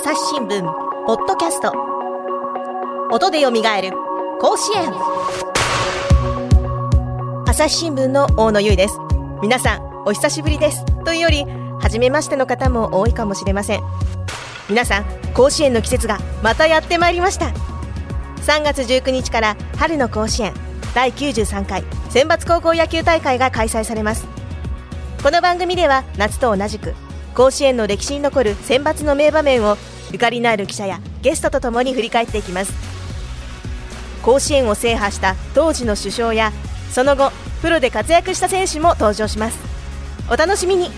朝日新聞ポッドキャスト。音でよみがえる甲子園。朝日新聞の大野由依です。皆さんお久しぶりです。というより初めましての方も多いかもしれません。皆さん甲子園の季節がまたやってまいりました。3月19日から春の甲子園。第93回選抜高校野球大会が開催されます。この番組では夏と同じく甲子園の歴史に残る選抜の名場面をゆかりのある記者やゲストとともに振り返っていきます。甲子園を制覇した当時の首相やその後プロで活躍した選手も登場します。お楽しみに。